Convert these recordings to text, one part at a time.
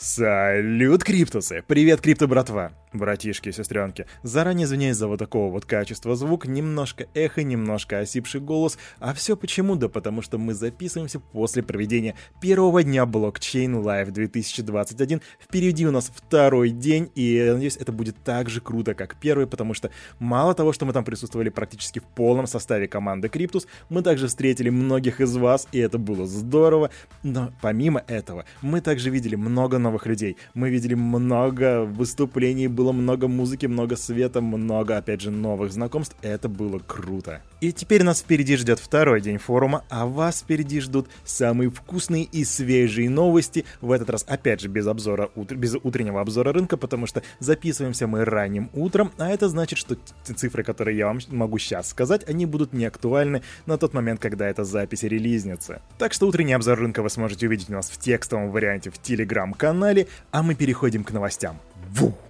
Салют, Криптусы! Привет, Крипто братва! Братишки и сестренки, заранее извиняюсь за вот такого вот качества. Звук, немножко эхо, немножко осипший голос, а все почему? Да потому что мы записываемся после проведения первого дня блокчейн Live 2021. Впереди у нас второй день, и я надеюсь, это будет так же круто, как первый, потому что мало того, что мы там присутствовали практически в полном составе команды Криптус, мы также встретили многих из вас, и это было здорово, но помимо этого, мы также видели много новых людей, мы видели много выступлений, было много музыки, много света, много, опять же, новых знакомств. Это было круто. И теперь нас впереди ждет второй день форума, а вас впереди ждут самые вкусные и свежие новости. В этот раз, опять же, без обзора, без утреннего обзора рынка, потому что записываемся мы ранним утром, а это значит, что цифры, которые я вам могу сейчас сказать, они будут не актуальны на тот момент, когда эта запись релизнется. Так что утренний обзор рынка вы сможете увидеть у нас в текстовом варианте в телеграм-канале, а мы переходим к новостям. Вух!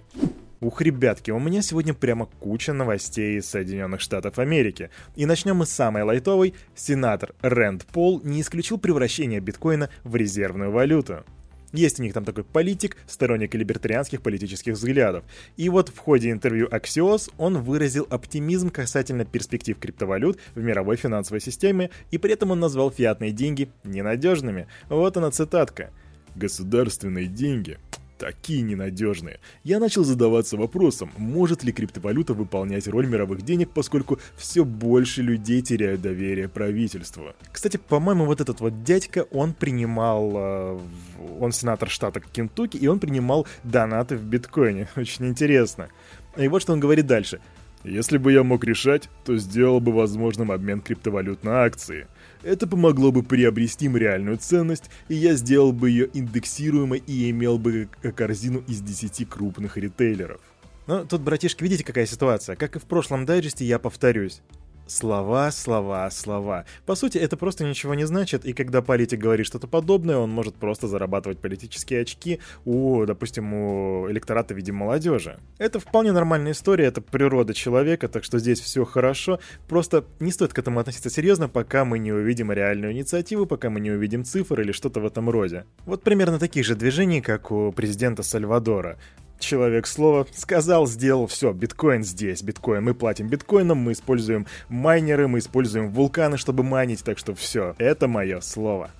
Ух, ребятки, у меня сегодня прямо куча новостей из Соединенных Штатов Америки. И начнем мы с самой лайтовой. Сенатор Рэнд Пол не исключил превращение биткоина в резервную валюту. Есть у них там такой политик, сторонник либертарианских политических взглядов. И вот в ходе интервью Axios он выразил оптимизм касательно перспектив криптовалют в мировой финансовой системе, и при этом он назвал фиатные деньги ненадежными. Вот она цитатка. «Государственные деньги такие ненадежные. Я начал задаваться вопросом, может ли криптовалюта выполнять роль мировых денег, поскольку все больше людей теряют доверие правительству. Кстати, по-моему, вот этот вот дядька, он принимал, э, он сенатор штата Кентукки, и он принимал донаты в биткоине. Очень интересно. И вот что он говорит дальше. Если бы я мог решать, то сделал бы возможным обмен криптовалют на акции. Это помогло бы приобрести им реальную ценность, и я сделал бы ее индексируемой и имел бы корзину из 10 крупных ритейлеров. Но тут, братишки, видите, какая ситуация? Как и в прошлом дайджесте, я повторюсь. Слова, слова, слова. По сути, это просто ничего не значит, и когда политик говорит что-то подобное, он может просто зарабатывать политические очки у, допустим, у электората в виде молодежи. Это вполне нормальная история, это природа человека, так что здесь все хорошо. Просто не стоит к этому относиться серьезно, пока мы не увидим реальную инициативу, пока мы не увидим цифр или что-то в этом роде. Вот примерно таких же движений, как у президента Сальвадора человек слова, сказал, сделал, все, биткоин здесь, биткоин, мы платим биткоином, мы используем майнеры, мы используем вулканы, чтобы майнить, так что все, это мое слово.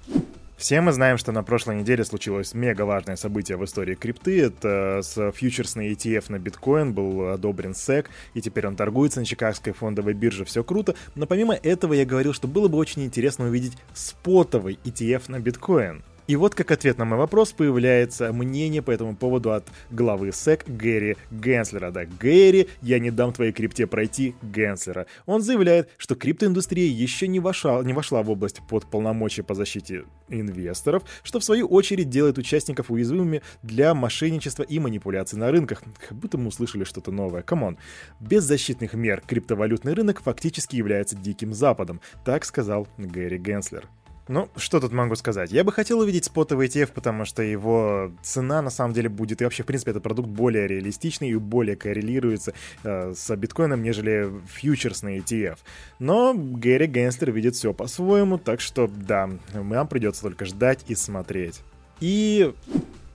Все мы знаем, что на прошлой неделе случилось мега важное событие в истории крипты. Это с фьючерсный ETF на биткоин был одобрен SEC, и теперь он торгуется на Чикагской фондовой бирже. Все круто. Но помимо этого я говорил, что было бы очень интересно увидеть спотовый ETF на биткоин. И вот как ответ на мой вопрос появляется мнение по этому поводу от главы SEC Гэри Генслера. Да, Гэри, я не дам твоей крипте пройти Генслера. Он заявляет, что криптоиндустрия еще не вошла, не вошла в область под полномочия по защите инвесторов, что в свою очередь делает участников уязвимыми для мошенничества и манипуляций на рынках. Как будто мы услышали что-то новое. Come on. Без защитных мер криптовалютный рынок фактически является диким западом, так сказал Гэри Генслер. Ну, что тут могу сказать? Я бы хотел увидеть спотовый ETF, потому что его цена на самом деле будет, и вообще, в принципе, этот продукт более реалистичный и более коррелируется э, с биткоином, нежели фьючерсный ETF. Но Гэри Генслер видит все по-своему, так что да, нам придется только ждать и смотреть. И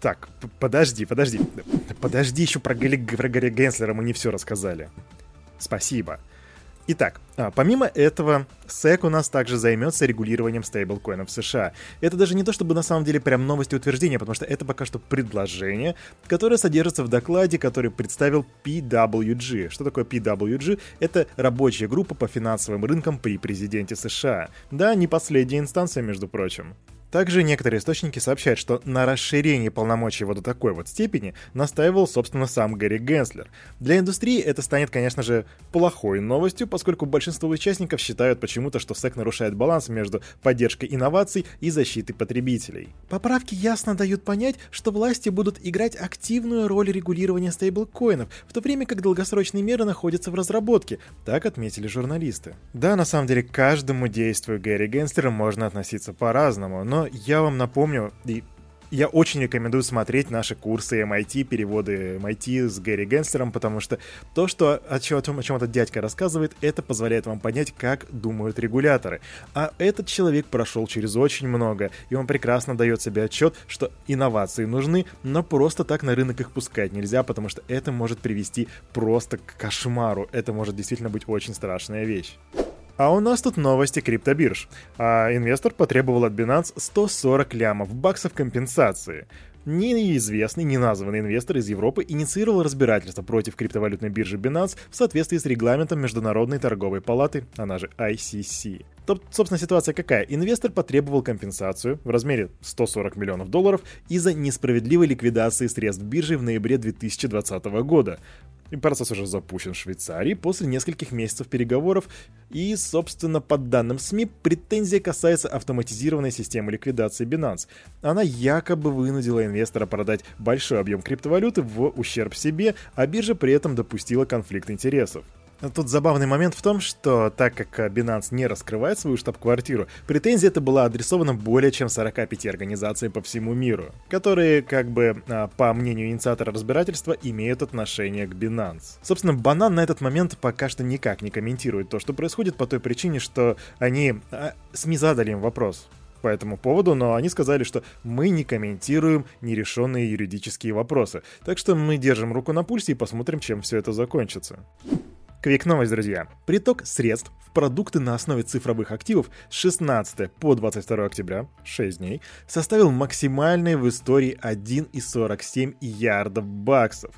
так, подожди, подожди. Подожди, еще про Гэри, про Гэри Генслера мы не все рассказали. Спасибо. Итак, а, помимо этого, SEC у нас также займется регулированием стейблкоинов в США. Это даже не то, чтобы на самом деле прям новости утверждения, потому что это пока что предложение, которое содержится в докладе, который представил PWG. Что такое PWG? Это рабочая группа по финансовым рынкам при президенте США. Да, не последняя инстанция, между прочим. Также некоторые источники сообщают, что на расширение полномочий вот до такой вот степени настаивал, собственно, сам Гэри Генслер. Для индустрии это станет, конечно же, плохой новостью, поскольку большинство участников считают почему-то, что СЭК нарушает баланс между поддержкой инноваций и защитой потребителей. Поправки ясно дают понять, что власти будут играть активную роль регулирования стейблкоинов, в то время как долгосрочные меры находятся в разработке, так отметили журналисты. Да, на самом деле, к каждому действию Гэри Генслера можно относиться по-разному, но я вам напомню, и Я очень рекомендую смотреть наши курсы MIT, переводы MIT с Гэри Генслером, потому что то, что, о, чем, о чем этот дядька рассказывает, это позволяет вам понять, как думают регуляторы. А этот человек прошел через очень много, и он прекрасно дает себе отчет, что инновации нужны, но просто так на рынок их пускать нельзя, потому что это может привести просто к кошмару. Это может действительно быть очень страшная вещь. А у нас тут новости криптобирж. А инвестор потребовал от Binance 140 лямов баксов компенсации. Неизвестный, неназванный инвестор из Европы инициировал разбирательство против криптовалютной биржи Binance в соответствии с регламентом Международной торговой палаты, она же ICC. То, собственно, ситуация какая? Инвестор потребовал компенсацию в размере 140 миллионов долларов из-за несправедливой ликвидации средств биржи в ноябре 2020 года. Процесс уже запущен в Швейцарии после нескольких месяцев переговоров. И, собственно, по данным СМИ, претензия касается автоматизированной системы ликвидации Binance. Она якобы вынудила инвестора продать большой объем криптовалюты в ущерб себе, а биржа при этом допустила конфликт интересов. Тут забавный момент в том, что так как Binance не раскрывает свою штаб-квартиру, претензия эта была адресована более чем 45 организациям по всему миру, которые, как бы, а, по мнению инициатора разбирательства, имеют отношение к Binance. Собственно, Банан на этот момент пока что никак не комментирует то, что происходит по той причине, что они... А, СМИ задали им вопрос по этому поводу, но они сказали, что мы не комментируем нерешенные юридические вопросы. Так что мы держим руку на пульсе и посмотрим, чем все это закончится. Квик новость, друзья. Приток средств в продукты на основе цифровых активов с 16 по 22 октября, 6 дней, составил максимальный в истории 1,47 ярдов баксов.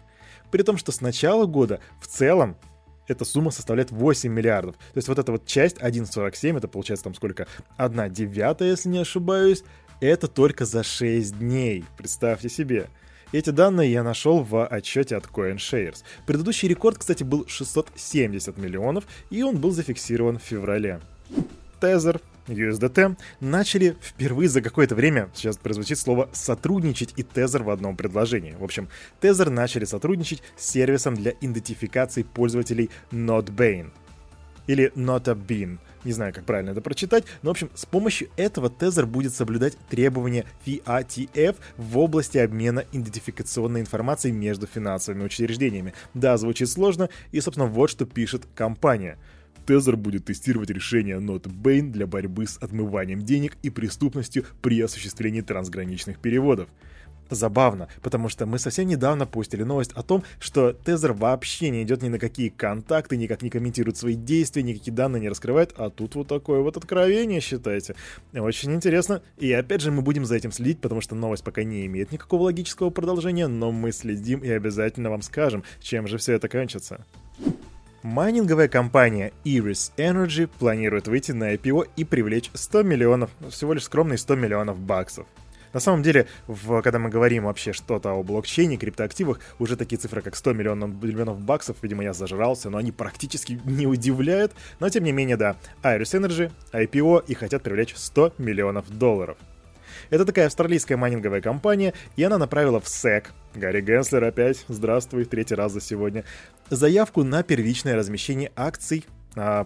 При том, что с начала года в целом эта сумма составляет 8 миллиардов. То есть вот эта вот часть 1,47, это получается там сколько? 1 девятая, если не ошибаюсь, это только за 6 дней. Представьте себе. Эти данные я нашел в отчете от CoinShares. Предыдущий рекорд, кстати, был 670 миллионов, и он был зафиксирован в феврале. Тезер, USDT начали впервые за какое-то время, сейчас прозвучит слово «сотрудничать» и Тезер в одном предложении. В общем, Тезер начали сотрудничать с сервисом для идентификации пользователей NotBane или NotaBean. Не знаю, как правильно это прочитать, но, в общем, с помощью этого Тезер будет соблюдать требования FATF в области обмена идентификационной информацией между финансовыми учреждениями. Да, звучит сложно, и, собственно, вот что пишет компания. Тезер будет тестировать решение NotBane для борьбы с отмыванием денег и преступностью при осуществлении трансграничных переводов забавно, потому что мы совсем недавно постили новость о том, что Тезер вообще не идет ни на какие контакты, никак не комментирует свои действия, никакие данные не раскрывает, а тут вот такое вот откровение, считайте. Очень интересно. И опять же, мы будем за этим следить, потому что новость пока не имеет никакого логического продолжения, но мы следим и обязательно вам скажем, чем же все это кончится. Майнинговая компания Iris Energy планирует выйти на IPO и привлечь 100 миллионов, всего лишь скромные 100 миллионов баксов. На самом деле, в, когда мы говорим вообще что-то о блокчейне, криптоактивах, уже такие цифры, как 100 миллионов, миллионов баксов, видимо, я зажрался, но они практически не удивляют. Но, тем не менее, да, Iris Energy, IPO и хотят привлечь 100 миллионов долларов. Это такая австралийская майнинговая компания, и она направила в SEC, Гарри Генслер опять, здравствуй, третий раз за сегодня, заявку на первичное размещение акций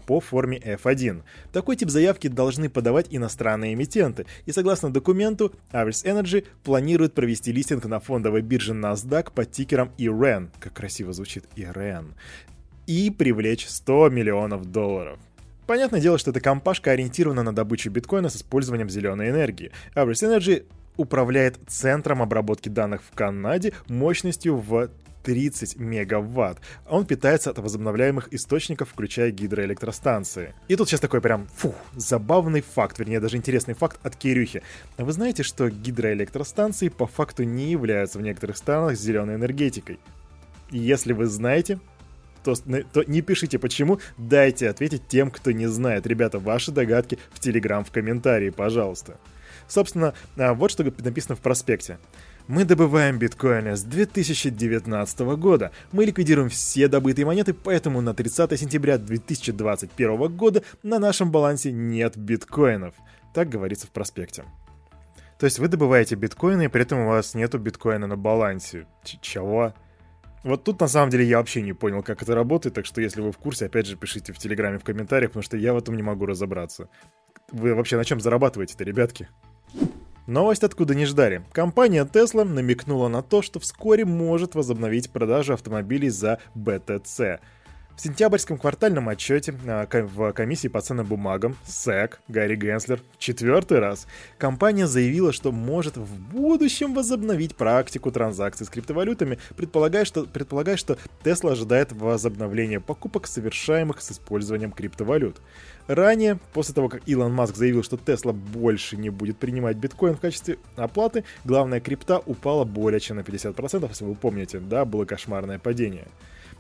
по форме F1. Такой тип заявки должны подавать иностранные эмитенты, и согласно документу, Average Energy планирует провести листинг на фондовой бирже NASDAQ под тикером IREN, как красиво звучит IREN, и привлечь 100 миллионов долларов. Понятное дело, что эта компашка ориентирована на добычу биткоина с использованием зеленой энергии. Average Energy управляет центром обработки данных в Канаде мощностью в 30 мегаватт. Он питается от возобновляемых источников, включая гидроэлектростанции. И тут сейчас такой прям, фух, забавный факт, вернее даже интересный факт от Кирюхи. Вы знаете, что гидроэлектростанции по факту не являются в некоторых странах зеленой энергетикой? Если вы знаете, то, то не пишите почему, дайте ответить тем, кто не знает. Ребята, ваши догадки в Телеграм в комментарии, пожалуйста. Собственно, а, вот что написано в проспекте. Мы добываем биткоины с 2019 года. Мы ликвидируем все добытые монеты, поэтому на 30 сентября 2021 года на нашем балансе нет биткоинов. Так говорится в проспекте. То есть вы добываете биткоины, и при этом у вас нету биткоина на балансе. Ч чего? Вот тут на самом деле я вообще не понял, как это работает, так что если вы в курсе, опять же пишите в Телеграме в комментариях, потому что я в этом не могу разобраться. Вы вообще на чем зарабатываете-то, ребятки? Новость откуда не ждали. Компания Tesla намекнула на то, что вскоре может возобновить продажу автомобилей за BTC. В сентябрьском квартальном отчете а, в комиссии по ценным бумагам СЭК Гарри Генслер в четвертый раз компания заявила, что может в будущем возобновить практику транзакций с криптовалютами, предполагая, что, предполагая, что Tesla ожидает возобновления покупок, совершаемых с использованием криптовалют. Ранее, после того, как Илон Маск заявил, что Tesla больше не будет принимать биткоин в качестве оплаты, главная крипта упала более чем на 50%, если вы помните, да, было кошмарное падение.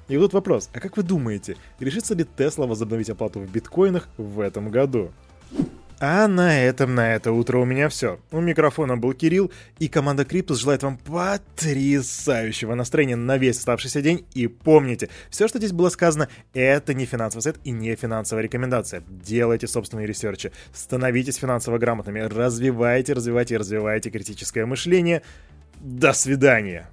И вот вопрос, а как вы думаете, решится ли Тесла возобновить оплату в биткоинах в этом году? А на этом на это утро у меня все. У микрофона был Кирилл, и команда Криптус желает вам потрясающего настроения на весь оставшийся день. И помните, все, что здесь было сказано, это не финансовый совет и не финансовая рекомендация. Делайте собственные ресерчи, становитесь финансово грамотными, развивайте, развивайте и развивайте критическое мышление. До свидания!